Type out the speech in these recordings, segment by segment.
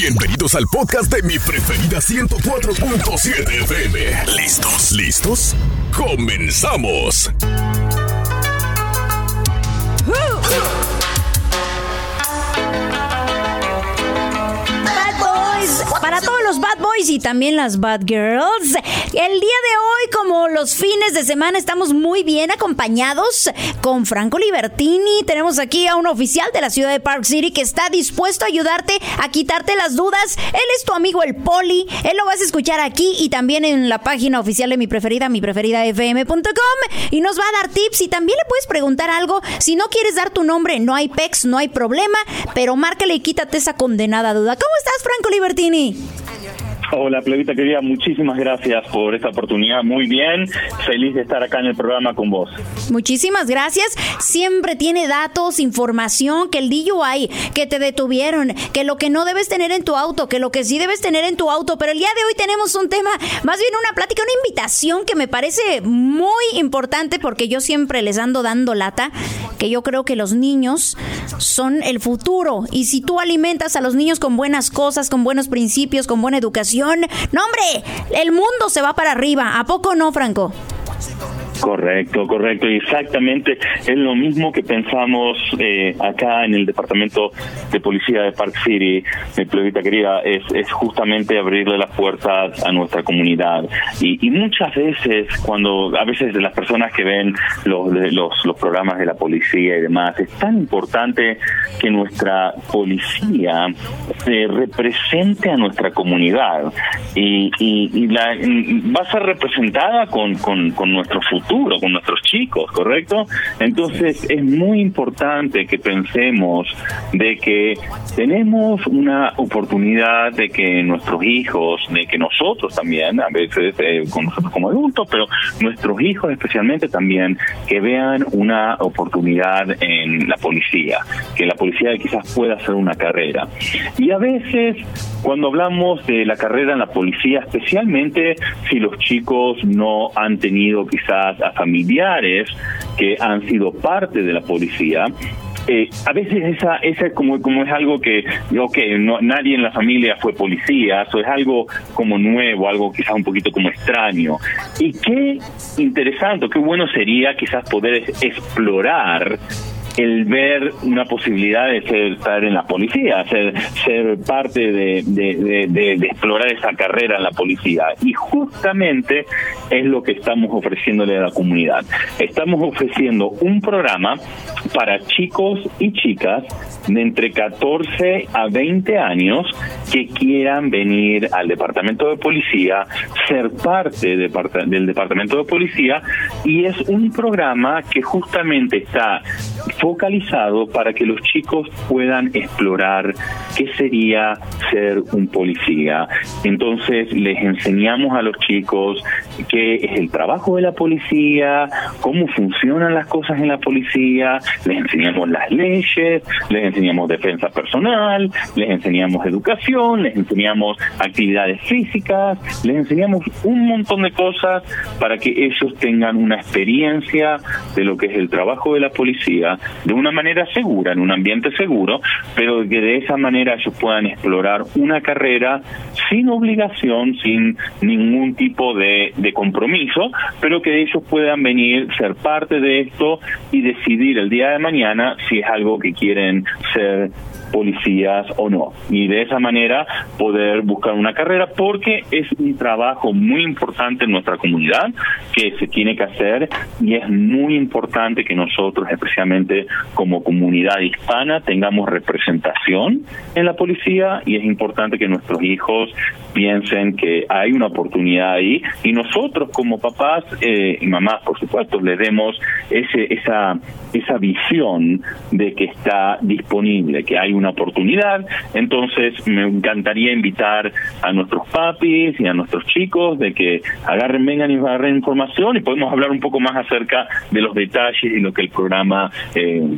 Bienvenidos al podcast de mi preferida 104.7 FM. ¿Listos? ¿Listos? ¡Comenzamos! Los bad boys y también las bad girls. El día de hoy, como los fines de semana, estamos muy bien acompañados con Franco Libertini. Tenemos aquí a un oficial de la ciudad de Park City que está dispuesto a ayudarte a quitarte las dudas. Él es tu amigo el Poli. Él lo vas a escuchar aquí y también en la página oficial de mi preferida, mi preferida fm.com. Y nos va a dar tips y también le puedes preguntar algo. Si no quieres dar tu nombre, no hay pex, no hay problema, pero márcale y quítate esa condenada duda. ¿Cómo estás, Franco Libertini? Hola, Plebita querida, muchísimas gracias por esta oportunidad. Muy bien, feliz de estar acá en el programa con vos. Muchísimas gracias. Siempre tiene datos, información, que el DUI, que te detuvieron, que lo que no debes tener en tu auto, que lo que sí debes tener en tu auto. Pero el día de hoy tenemos un tema, más bien una plática, una invitación que me parece muy importante porque yo siempre les ando dando lata, que yo creo que los niños son el futuro. Y si tú alimentas a los niños con buenas cosas, con buenos principios, con buena educación, no, hombre, el mundo se va para arriba. ¿A poco no, Franco? Correcto, correcto. Y exactamente es lo mismo que pensamos eh, acá en el Departamento de Policía de Park City, mi plebita querida, es, es justamente abrirle las puertas a nuestra comunidad. Y, y muchas veces, cuando a veces las personas que ven los, los, los programas de la policía y demás, es tan importante que nuestra policía eh, represente a nuestra comunidad y, y, la, va a ser representada con, con, con nuestro futuro con nuestros chicos, ¿correcto? Entonces es muy importante que pensemos de que tenemos una oportunidad de que nuestros hijos, de que nosotros también, a veces eh, con nosotros como adultos, pero nuestros hijos especialmente también, que vean una oportunidad en la policía, que la policía quizás pueda hacer una carrera. Y a veces cuando hablamos de la carrera en la policía, especialmente si los chicos no han tenido quizás a familiares que han sido parte de la policía, eh, a veces esa, esa como, como es algo que, ok, no, nadie en la familia fue policía, eso es algo como nuevo, algo quizás un poquito como extraño. Y qué interesante, qué bueno sería quizás poder explorar el ver una posibilidad de ser, estar en la policía, ser, ser parte de, de, explorar esa carrera en la policía. Y justamente es lo que estamos ofreciéndole a la comunidad. Estamos ofreciendo un programa para chicos y chicas de entre 14 a 20 años que quieran venir al departamento de policía, ser parte del departamento de policía y es un programa que justamente está focalizado para que los chicos puedan explorar qué sería ser un policía. Entonces les enseñamos a los chicos qué es el trabajo de la policía, cómo funcionan las cosas en la policía, les enseñamos las leyes, les enseñamos defensa personal, les enseñamos educación, les enseñamos actividades físicas, les enseñamos un montón de cosas para que ellos tengan una experiencia de lo que es el trabajo de la policía de una manera segura, en un ambiente seguro, pero que de esa manera ellos puedan explorar una carrera sin obligación, sin ningún tipo de, de compromiso, pero que ellos puedan venir, ser parte de esto y decidir el día de mañana si es algo que quieren ser policías o no. Y de esa manera poder buscar una carrera porque es un trabajo muy importante en nuestra comunidad que se tiene que hacer y es muy importante que nosotros, especialmente como comunidad hispana, tengamos representación en la policía y es importante que nuestros hijos piensen que hay una oportunidad ahí y nosotros como papás eh, y mamás, por supuesto, le demos ese, esa, esa visión de que está disponible, que hay una oportunidad. Entonces, me encantaría invitar a nuestros papis y a nuestros chicos de que agarren, vengan y agarren información y podemos hablar un poco más acerca de los detalles y lo que el programa eh,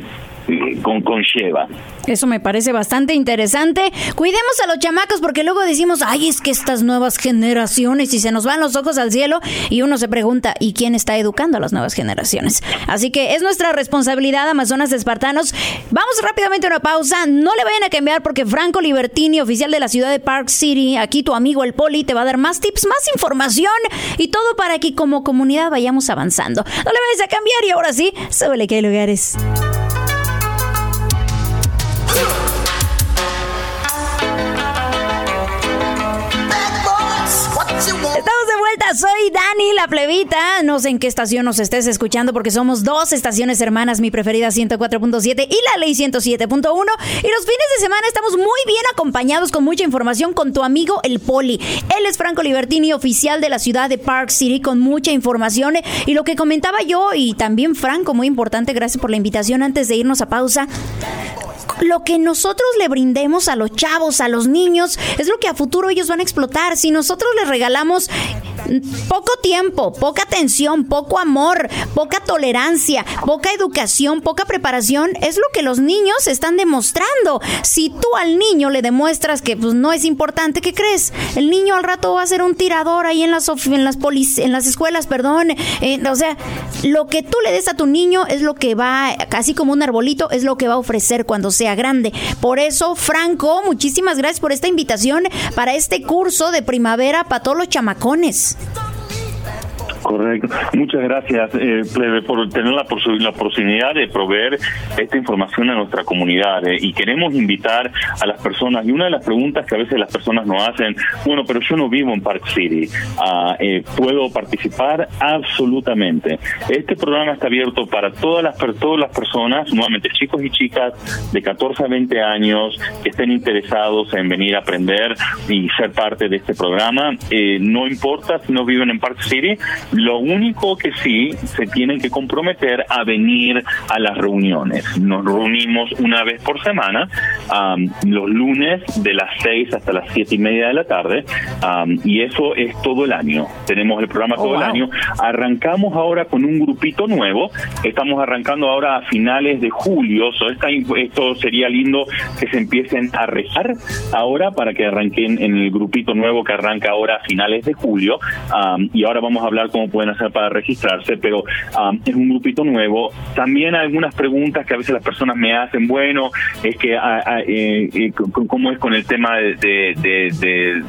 con, conlleva. Eso me parece bastante interesante. Cuidemos a los chamacos porque luego decimos, ay, es que estas nuevas generaciones y se nos van los ojos al cielo y uno se pregunta, ¿y quién está educando a las nuevas generaciones? Así que es nuestra responsabilidad, Amazonas Espartanos. Vamos rápidamente a una pausa. No le vayan a cambiar porque Franco Libertini, oficial de la ciudad de Park City, aquí tu amigo el Poli, te va a dar más tips, más información y todo para que como comunidad vayamos avanzando. No le vayas a cambiar y ahora sí, súbele que hay lugares. Soy Dani, la plebita. No sé en qué estación nos estés escuchando porque somos dos estaciones hermanas, mi preferida 104.7 y la ley 107.1. Y los fines de semana estamos muy bien acompañados con mucha información con tu amigo el Poli. Él es Franco Libertini, oficial de la ciudad de Park City, con mucha información. Y lo que comentaba yo y también Franco, muy importante, gracias por la invitación antes de irnos a pausa lo que nosotros le brindemos a los chavos, a los niños, es lo que a futuro ellos van a explotar. Si nosotros les regalamos poco tiempo, poca atención, poco amor, poca tolerancia, poca educación, poca preparación, es lo que los niños están demostrando. Si tú al niño le demuestras que pues, no es importante, ¿qué crees? El niño al rato va a ser un tirador ahí en las en las en las escuelas, perdón. Eh, o sea, lo que tú le des a tu niño es lo que va, casi como un arbolito, es lo que va a ofrecer cuando grande. Por eso, Franco, muchísimas gracias por esta invitación para este curso de primavera para todos los chamacones. Correcto. Muchas gracias, eh, por tener la, la posibilidad de proveer esta información a nuestra comunidad. Eh, y queremos invitar a las personas, y una de las preguntas que a veces las personas nos hacen, bueno, pero yo no vivo en Park City, ah, eh, ¿puedo participar? Absolutamente. Este programa está abierto para todas las, todas las personas, nuevamente chicos y chicas de 14 a 20 años que estén interesados en venir a aprender y ser parte de este programa. Eh, no importa si no viven en Park City, lo único que sí se tienen que comprometer a venir a las reuniones. Nos reunimos una vez por semana, los lunes de las 6 hasta las siete y media de la tarde, y eso es todo el año. Tenemos el programa todo el oh, año. Arrancamos ahora con un grupito nuevo. Estamos arrancando ahora a finales de julio. esto sería lindo que se empiecen a rezar ahora para que arranquen en el grupito nuevo que arranca ahora a finales de julio. y ahora vamos a hablar con pueden hacer para registrarse, pero um, es un grupito nuevo. También hay algunas preguntas que a veces las personas me hacen, bueno, es que ah, ah, eh, eh, cómo es con el tema de,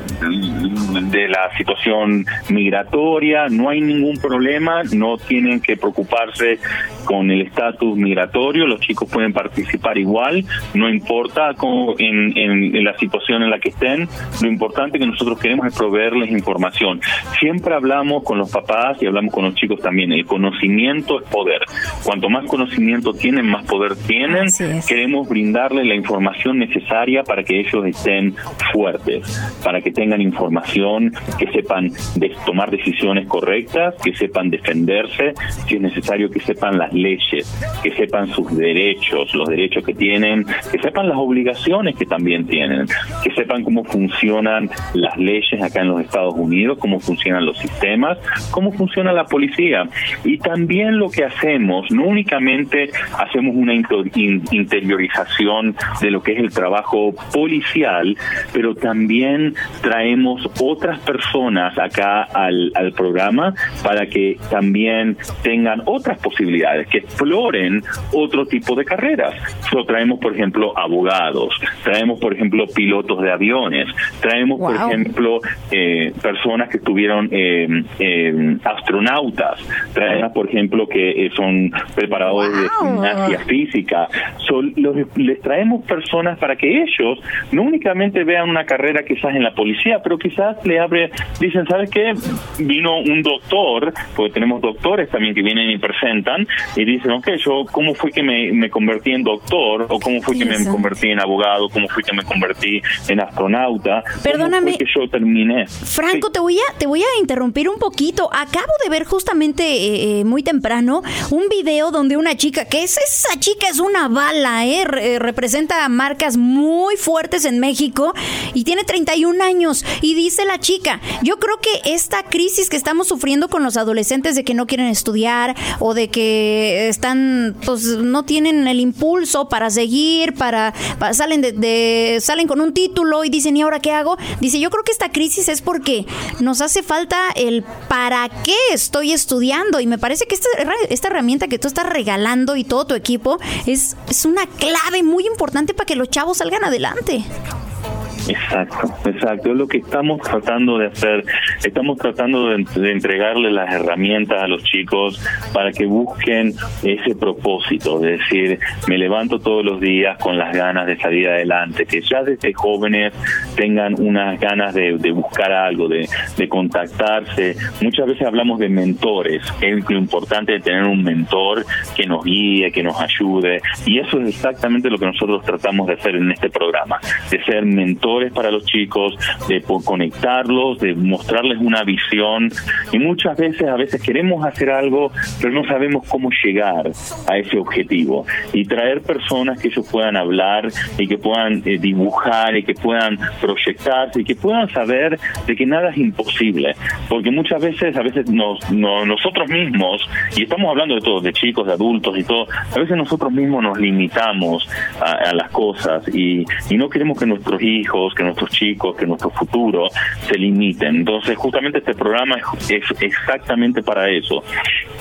la situación migratoria, no hay ningún problema, no tienen que preocuparse con el estatus migratorio, los chicos pueden participar igual, no importa cómo, en, la situación en la que estén, lo importante que nosotros queremos es proveerles información. Siempre hablamos con los papás y hablamos con los chicos también, el conocimiento es poder. Cuanto más conocimiento tienen, más poder tienen. Queremos brindarles la información necesaria para que ellos estén fuertes, para que tengan información, que sepan de tomar decisiones correctas, que sepan defenderse, si es necesario que sepan las leyes, que sepan sus derechos, los derechos que tienen, que sepan las obligaciones que también tienen, que sepan cómo funcionan las leyes acá en los Estados Unidos, cómo funcionan los sistemas, cómo funciona la policía. Y también lo que hacemos, no únicamente hacemos una interiorización de lo que es el trabajo policial, pero también traemos otras personas acá al, al programa para que también tengan otras posibilidades que exploren otro tipo de carreras. So, traemos, por ejemplo, abogados, traemos, por ejemplo, pilotos de aviones, traemos, por ejemplo, eh, personas que estuvieron eh, eh, astronautas, traemos, por ejemplo, que son preparadores de gimnasia física. les traemos personas para que ellos no únicamente vean una carrera quizás en la policía, pero quizás le abre, dicen, ¿sabes qué? Vino un doctor, porque tenemos doctores también que vienen y presentan, y dicen, ok, yo, ¿cómo fue que me, me convertí en doctor? ¿O cómo fue que me convertí en abogado? ¿Cómo fue que me convertí en astronauta? Perdóname. que yo terminé? Franco, te, voy a, te voy a interrumpir un poquito. ¿A acabo de ver justamente eh, eh, muy temprano un video donde una chica, que es esa chica es una bala, ¿eh? representa marcas muy fuertes en México y tiene 31 años y dice la chica, yo creo que esta crisis que estamos sufriendo con los adolescentes de que no quieren estudiar o de que están, pues no tienen el impulso para seguir, para, salen de, salen con un título y dicen, ¿y ahora qué hago? Dice, yo creo que esta crisis es porque nos hace falta el para qué estoy estudiando y me parece que esta, esta herramienta que tú estás regalando y todo tu equipo es, es una clave muy importante para que los chavos salgan adelante. Exacto, exacto. Es lo que estamos tratando de hacer. Estamos tratando de, entregarle las herramientas a los chicos para que busquen ese propósito, de decir, me levanto todos los días con las ganas de salir adelante, que ya desde jóvenes tengan unas ganas de, buscar algo, de, contactarse. Muchas veces hablamos de mentores, es lo importante de tener un mentor que nos guíe, que nos ayude, y eso es exactamente lo que nosotros tratamos de hacer en este programa, de ser mentores para los chicos, de conectarlos, de mostrarles una visión. Y muchas veces, a veces queremos hacer algo, pero no sabemos cómo llegar a ese objetivo. Y traer personas que ellos puedan hablar y que puedan eh, dibujar y que puedan proyectarse y que puedan saber de que nada es imposible. Porque muchas veces, a veces nos, nosotros mismos, y estamos hablando de todo, de chicos, de adultos y todo, a veces nosotros mismos nos limitamos a, a las cosas y, y no queremos que nuestros hijos que nuestros chicos, que nuestro futuro se limiten. Entonces, justamente este programa es, exactamente para eso.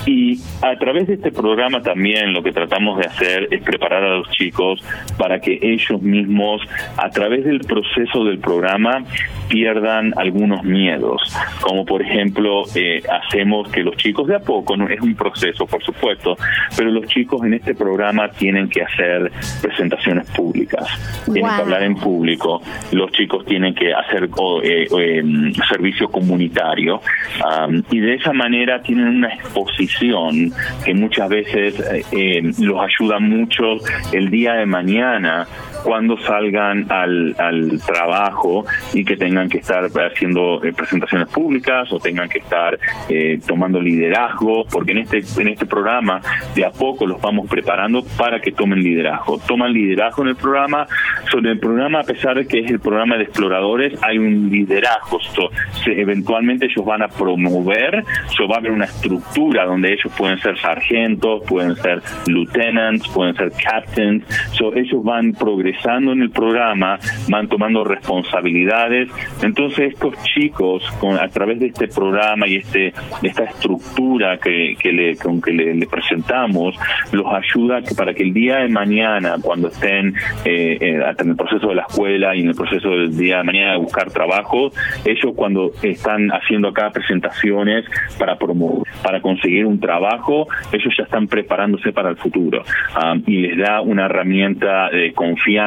Y a través de este programa también lo que tratamos de hacer es preparar a los chicos para que ellos mismos, a través del proceso del programa, pierdan algunos miedos, como por ejemplo eh, hacemos que los chicos de a poco, es un proceso por supuesto, pero los chicos en este programa tienen que hacer presentaciones públicas, tienen que hablar en público, los chicos tienen que hacer eh, em, servicio comunitario y de esa manera tienen una exposición que muchas veces eh, em, los ayuda mucho el día de mañana cuando salgan al, al trabajo y que tengan que estar haciendo eh, presentaciones públicas o tengan que estar eh, tomando liderazgo, porque en este, en este programa de a poco los vamos preparando para que tomen liderazgo. Toman liderazgo en el programa, sobre el programa, a pesar de que es el programa de exploradores, hay un liderazgo. eventualmente ellos van a promover, so, va a haber una estructura donde ellos pueden ser sargentos, pueden ser lieutenants, pueden ser captains, so, ellos van progresando en el programa, van tomando responsabilidades. Entonces estos chicos, con, a través de este programa y este esta estructura que, que le, con que le, presentamos, los ayuda para que el día de mañana, cuando estén eh, eh, en el proceso de la escuela y en el proceso del día de mañana de buscar trabajo, ellos cuando están haciendo acá presentaciones para promover, para conseguir un trabajo, ellos ya están preparándose para el futuro ah, y les da una herramienta de confianza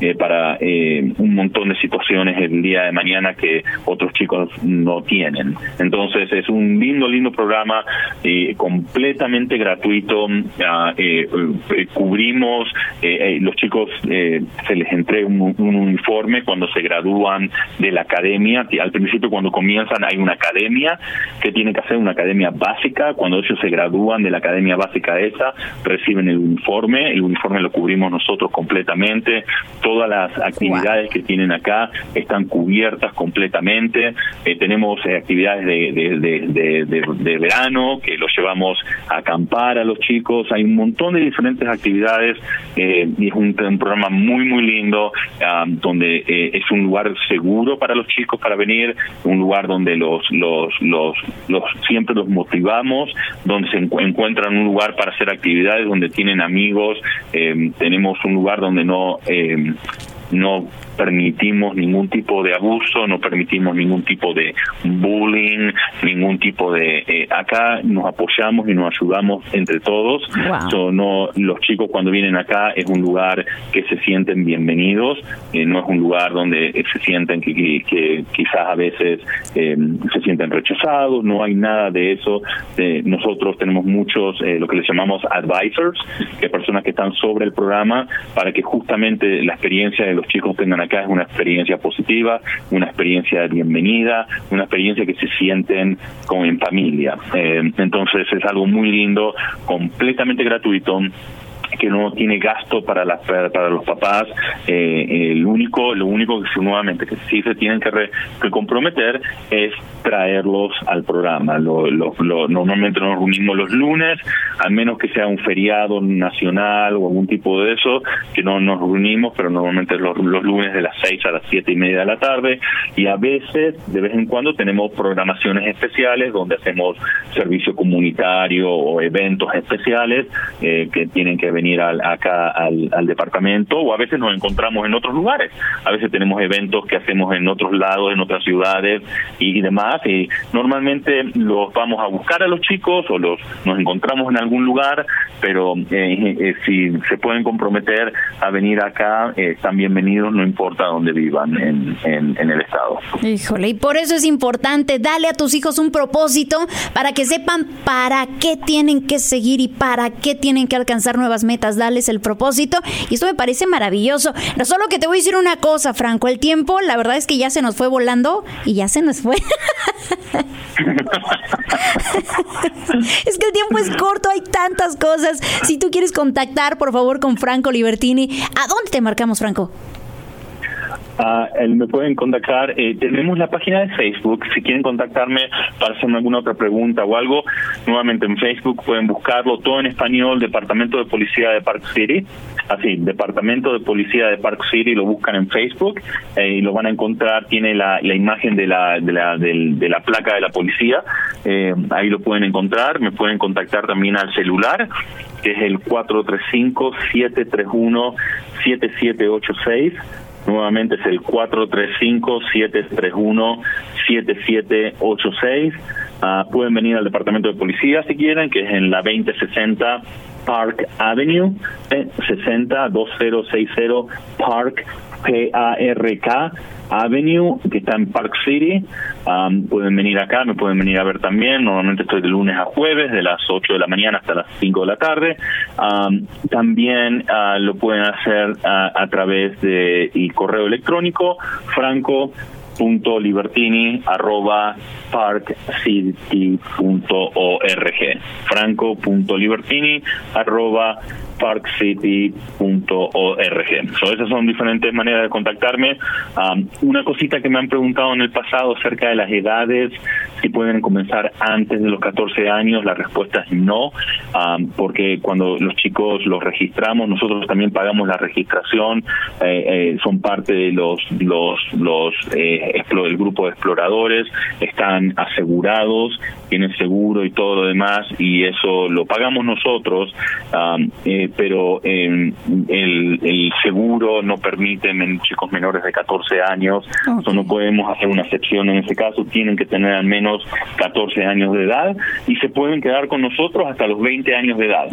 eh, para eh, un montón de situaciones el día de mañana que otros chicos no tienen. Entonces es un lindo, lindo programa eh, completamente gratuito. Ah, cubrimos, los chicos se les entrega un, uniforme cuando se gradúan de la academia. Al principio cuando comienzan hay una academia que tiene que hacer una academia básica. Cuando ellos se gradúan de la academia básica esa, reciben el uniforme. El uniforme lo cubrimos nosotros completamente Todas las actividades que tienen acá están cubiertas completamente. Eh, tenemos eh, actividades de, verano que los llevamos a acampar a los chicos. Hay un montón de diferentes actividades eh, y es un, programa muy, muy lindo donde es un lugar seguro para los chicos para venir, un lugar donde los, los, los, los siempre los motivamos, donde se encuentran un lugar para hacer actividades, donde tienen amigos. tenemos un lugar donde no eh, no permitimos ningún tipo de abuso, no permitimos ningún tipo de bullying, ningún tipo de... Eh, acá nos apoyamos y nos ayudamos entre todos. no Los chicos cuando vienen acá es un lugar que se sienten bienvenidos, eh, no es un lugar donde se sienten que, que, quizás a veces eh, se sienten rechazados, no hay nada de eso. nosotros tenemos muchos, lo que les llamamos advisors, que personas que están sobre el programa para que justamente la experiencia de los chicos tengan acá es una experiencia positiva, una experiencia bienvenida, una experiencia que se sienten como en familia. Eh, entonces es algo muy lindo, completamente gratuito que no tiene gasto para las para los papás eh, el único lo único que nuevamente que sí se tienen que, que comprometer es traerlos al programa. Lo, normalmente nos reunimos los lunes al menos que sea un feriado nacional o algún tipo de eso que no nos reunimos pero normalmente los, lunes de las seis a las siete y media de la tarde. Y a veces de vez en cuando tenemos programaciones especiales donde hacemos servicio comunitario o eventos especiales eh, que tienen que venir al, acá al, departamento o a veces nos encontramos en otros lugares. A veces tenemos eventos que hacemos en otros lados, en otras ciudades y, demás. Y normalmente los vamos a buscar a los chicos o los nos encontramos en algún lugar, pero eh, eh, si se pueden comprometer a venir acá, eh, están bienvenidos, no importa dónde vivan en, en, en el estado. Híjole, y por eso es importante, dale a tus hijos un propósito para que sepan para qué tienen que seguir y para qué tienen que alcanzar nuevas metas, darles el propósito. Y esto me parece maravilloso. No solo que te voy a decir una cosa, Franco, el tiempo, la verdad es que ya se nos fue volando y ya se nos fue. es que el tiempo es corto, hay tantas cosas. Si tú quieres contactar, por favor, con Franco Libertini, ¿a dónde te marcamos, Franco? Ah, me pueden contactar. Eh, tenemos la página de Facebook. Si quieren contactarme para hacerme alguna otra pregunta o algo, nuevamente en Facebook pueden buscarlo todo en español, Departamento de Policía de Park City. Así, Departamento de Policía de Park City, lo buscan en Facebook eh, y lo van a encontrar. Tiene la, imagen de la, de, la, de, la placa de la policía. Eh, ahí lo pueden encontrar. Me pueden contactar también al celular, que es el 435-731-7786 Nuevamente es el 435-731-7786. Ah, pueden venir al departamento de policía si quieren, que es en la 2060 Park Avenue, eh, 60 2060 Park P-A-R-K Avenue, que está en Park City. Um, pueden venir acá, me pueden venir a ver también. Normalmente estoy de lunes a jueves, de las 8 de la mañana hasta las 5 de la tarde. También uh, lo pueden hacer uh, a través de y correo electrónico, franco punto libertini arroba parkcity punto org franco punto libertini arroba parkcity.org. So, esas son diferentes maneras de contactarme. Una cosita que me han preguntado en el pasado acerca de las edades, si pueden comenzar antes de los 14 años, la respuesta es no, um, porque cuando los chicos los registramos, nosotros también pagamos la registración, eh, eh, son parte de los los los eh, el grupo de exploradores, están asegurados, tienen seguro y todo lo demás, y eso lo pagamos nosotros. Um, pero eh, el, el, seguro no permite chicos menores de 14 años, no podemos hacer una excepción en ese caso, tienen que tener al menos 14 años de edad y se pueden quedar con nosotros hasta los 20 años de edad.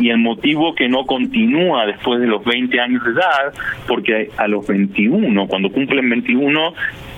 y el motivo que no continúa después de los 20 años de edad, porque a los 21, cuando cumplen 21,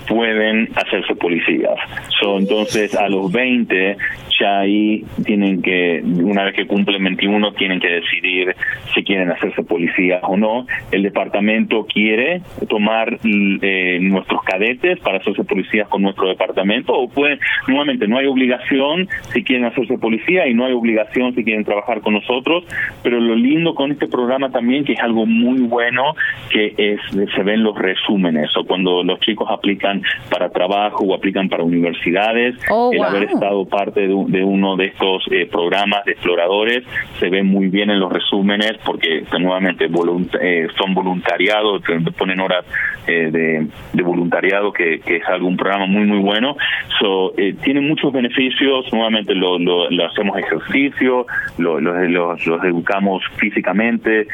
pueden hacerse policías. So, entonces, a los 20 ya ahí tienen que, una vez que cumplen 21, tienen que decidir si quieren hacerse policías o no. El departamento quiere tomar eh, nuestros cadetes para hacerse policías con nuestro departamento o pueden, nuevamente, no hay obligación si quieren hacerse policía y no hay obligación si quieren trabajar con nosotros, pero lo lindo con este programa también, que es algo muy bueno, que es se ven los resúmenes o cuando los chicos aplican para trabajo o aplican para universidades, oh, el haber estado parte de, de uno de estos eh, programas de exploradores se ve muy bien en los resúmenes porque nuevamente eh, son voluntariados, ponen horas eh, de, voluntariado que, es algún programa muy muy bueno. So, tiene muchos beneficios, nuevamente lo, hacemos ejercicio, lo, los, educamos físicamente,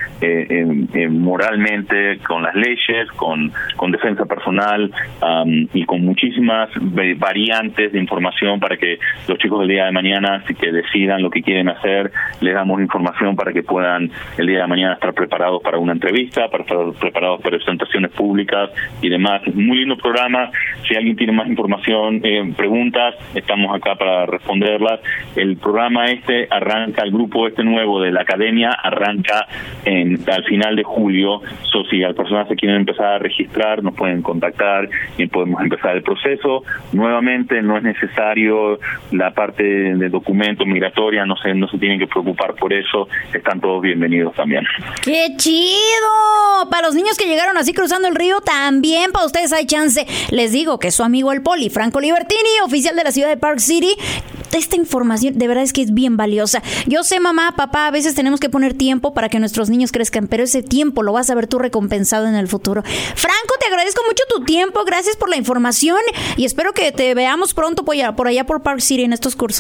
moralmente, con las leyes, con, con defensa personal y con muchísimas variantes de información para que los chicos del día de mañana, así que decidan lo que quieren hacer, les damos información para que puedan el día de mañana estar preparados para una entrevista, para estar preparados para presentaciones públicas y demás. Muy lindo programa. si alguien tiene más información, eh, preguntas, estamos acá para responderlas. El programa este arranca, el grupo este nuevo de la academia arranca en, al final de julio. So, si las personas se quieren empezar a registrar, nos pueden contactar y podemos empezar el proceso. Nuevamente, no es necesario la parte de documentos migratoria, no se, no se tienen que preocupar por eso. Están todos bienvenidos también. ¡Qué chido! Para los niños que llegaron así cruzando el río, también para ustedes hay chance. Les digo que su amigo el Poli, Franco Libertini, oficial de la ciudad de Park City, esta información de verdad es que es bien valiosa. Yo sé, mamá, papá, a veces tenemos que poner tiempo para que nuestros niños crezcan, pero ese tiempo lo vas a ver tú recompensado en el futuro. Franco, te agradezco mucho tu tiempo, gracias por la información y espero que te veamos pronto por, allá por Park City en estos cursos.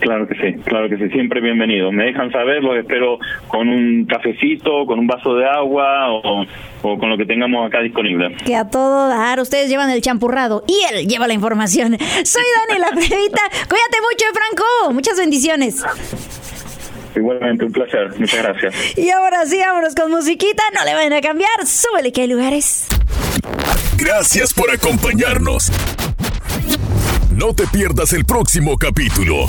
Claro que sí, claro que sí, siempre bienvenido. Me dejan saber, los espero con un cafecito, con un vaso de agua o, con lo que tengamos acá disponible. Que a todo dar, ustedes llevan el champurrado y él lleva la información. Soy Dani La Previta, cuídate mucho, Franco, muchas bendiciones. Igualmente, un placer, muchas gracias. Y ahora sí, vámonos con musiquita, no le vayan a cambiar, súbele que hay lugares. Gracias por acompañarnos. No te pierdas el próximo capítulo.